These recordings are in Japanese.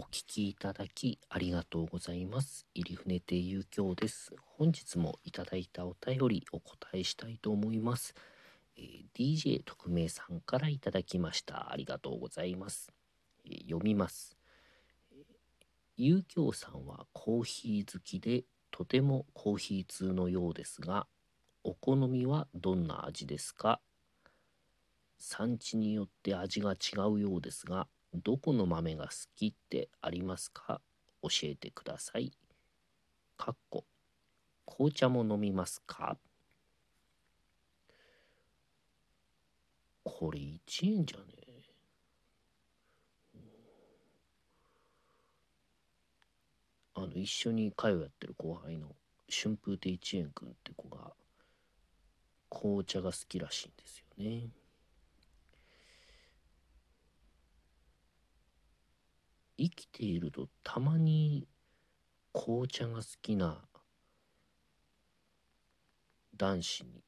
お聞きいただきありがとうございます。入船亭遊興です。本日もいただいたお便りお答えしたいと思います。えー DJ 特命さんからいただきました。ありがとうございます。えー読みます。えー遊興さんはコーヒー好きでとてもコーヒー通のようですが、お好みはどんな味ですか？産地によって味が違うようですが、どこの豆が好きってありますか？教えてください。かっこ紅茶も飲みますか？これ1円じゃね？え。あの一緒に会をやってる後輩の春風亭一円くんって子が紅茶が好きらしいんですよね。生きているとたまに紅茶が好きな男子に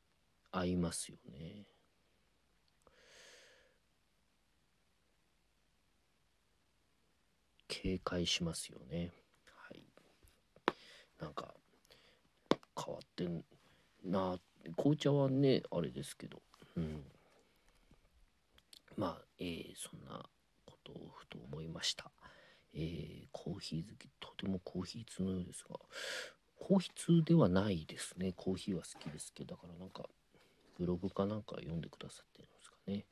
会いますよね。警戒しますよね。はい。なんか変わってんな紅茶はねあれですけど、うん。まあ、えーそんなことをふと思いました。えーコーヒー好き。とてもコーヒー通のようですが。コーヒー通ではないですね。コーヒーは好きですけどだからなんかブログかなんか読んでくださってるんですかね、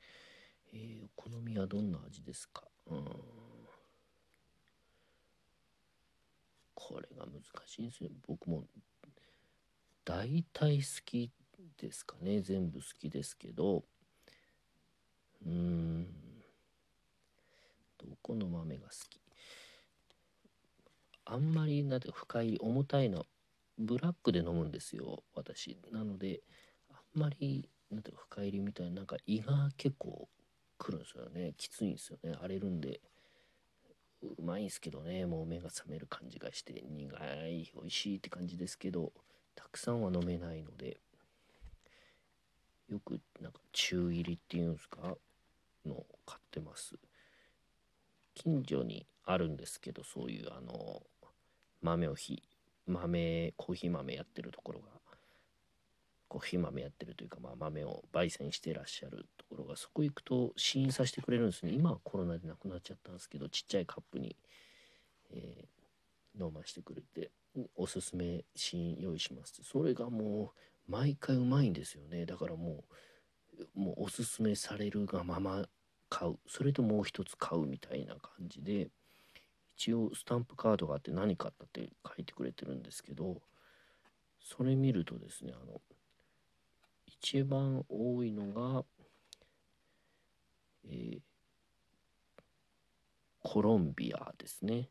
えーお好みはどんな味ですか？うん。これが難しいんですよ僕も大体好きですかね。全部好きですけど。うーん。どこの豆が好き？あんまりなんて深い重たいのブラックで飲むんですよ私。なのであんまりなんていうか深入りみたいななんか胃が結構くるんですよね。きついんですよね。荒れるんで。うまいんですけどね。もう目が覚める感じがして苦い美味しいって感じですけどたくさんは飲めないのでよくなんか中入りっていうんですか？の買ってます。近所にあるんですけどそういうあの豆をひ豆コーヒー豆やってるところがコーヒー豆やってるというか、まあ、豆を焙煎してらっしゃるところがそこ行くと試飲させてくれるんですね。今はコロナでなくなっちゃったんですけどちっちゃいカップに、えー飲ましてくれておすすめ試飲用意しますそれがもう毎回うまいんですよね。だからもうもうおすすめされるがまま買う。それともう一つ買うみたいな感じで一応スタンプカードがあって何買ったって書いてくれてるんですけどそれ見るとですねあの一番多いのが、えーコロンビアですね。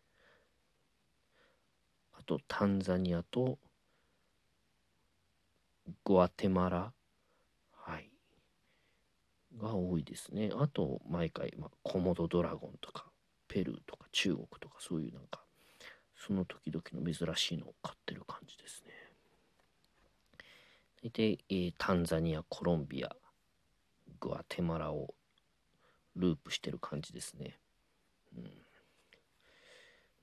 あとタンザニアとグアテマラはい。が多いですね。あと毎回、まあ、コモドドラゴンとか。ペルーとか中国とかそういうなんかその時々の珍しいのを買ってる感じですね。大体、えータンザニアコロンビアグアテマラをループしてる感じですね。うん。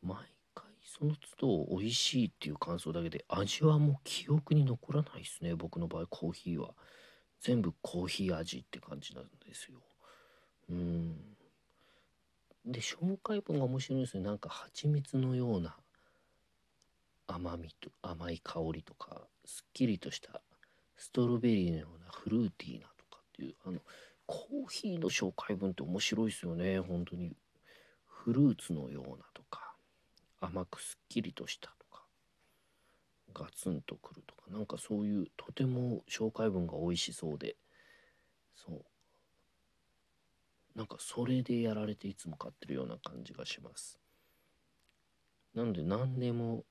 毎回その都度美味しいっていう感想だけで味はもう記憶に残らないですね僕の場合。コーヒーは。全部コーヒー味って感じなんですよ。うん。で紹介文が面白いですね。なんか蜂蜜のような甘みと甘い香りとかすっきりとしたストロベリーのようなフルーティーなとかっていうあのコーヒーの紹介文って面白いですよね。本当に。フルーツのようなとか甘くすっきりとしたとかガツンとくるとかなんかそういうとても紹介文が美味しそうでそう。なんかそれでやられていつも買ってるような感じがします。なので何でも好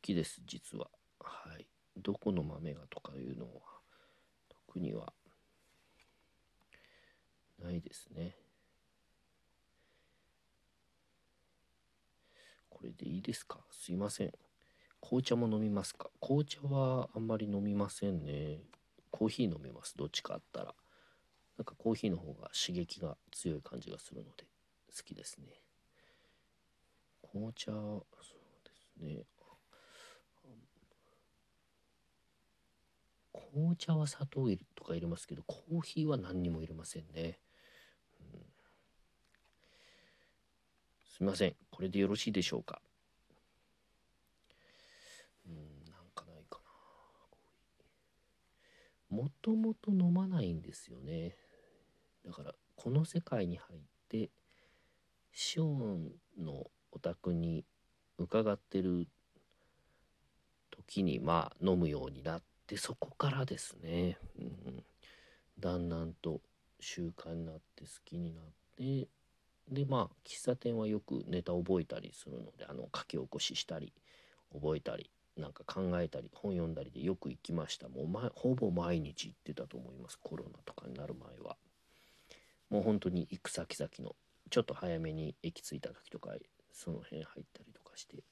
きです実は。はい。どこの豆がとかいうのは特にはないですね。これでいいですか？すいません。紅茶も飲みますか？紅茶はあんまり飲みませんね。コーヒー飲めます。どっちかあったら。なんかコーヒーの方が刺激が強い感じがするので好きですね。紅茶そうですね。紅茶は砂糖とか入れますけどコーヒーは何にも入れませんね、すみません。これでよろしいでしょうかうんなんかないかなもともと飲まないんですよね。だからこの世界に入ってシオンのお宅に伺ってる時にまあ飲むようになってそこからですね、うん、だんだんと習慣になって好きになってでまあ喫茶店はよくネタ覚えたりするのであの書き起こししたり覚えたりなんか考えたり本読んだりでよく行きました。もう、ま、ほぼ毎日行ってたと思います。コロナとかになる前は。もう本当に行く先々のちょっと早めに駅着いた時とかその辺入ったりとかして。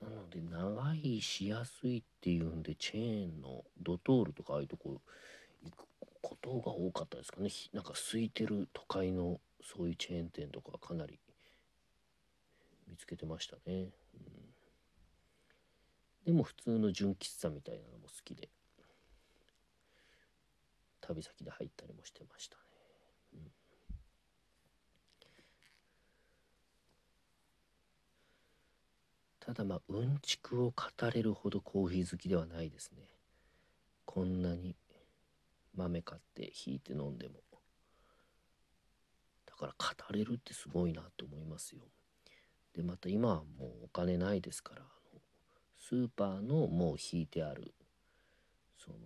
なので長いしやすいっていうんでチェーンのドトールとかああいうとこ行くことが多かったですかね。なんか空いてる都会のそういうチェーン店とかかなり見つけてましたね、でも普通の純喫茶みたいなのも好きで。旅先で入ったりもしてましたね、ただまあうんちくを語れるほどコーヒー好きではないですね。こんなに豆買ってひいて飲んでも。だから語れるってすごいなって思いますよ。でまた今はもうお金ないですから。スーパーのもう引いてあるその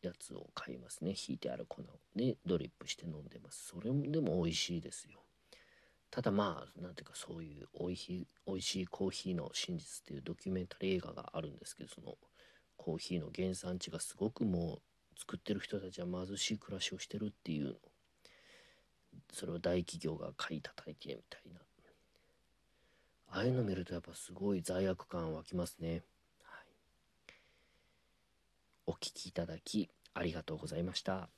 やつを買いますね。引いてある粉をでドリップして飲んでます。それでも美味しいですよ。ただまあ何ていうかそういうおいし美味しいコーヒーの真実っていうドキュメンタリー映画があるんですけどそのコーヒーの原産地がすごくもう作ってる人たちは貧しい暮らしをしてるっていうの。それを大企業が買い叩いてみたいな。ああいうの見るとやっぱすごい罪悪感湧きますね、はい、お聴きいただきありがとうございました。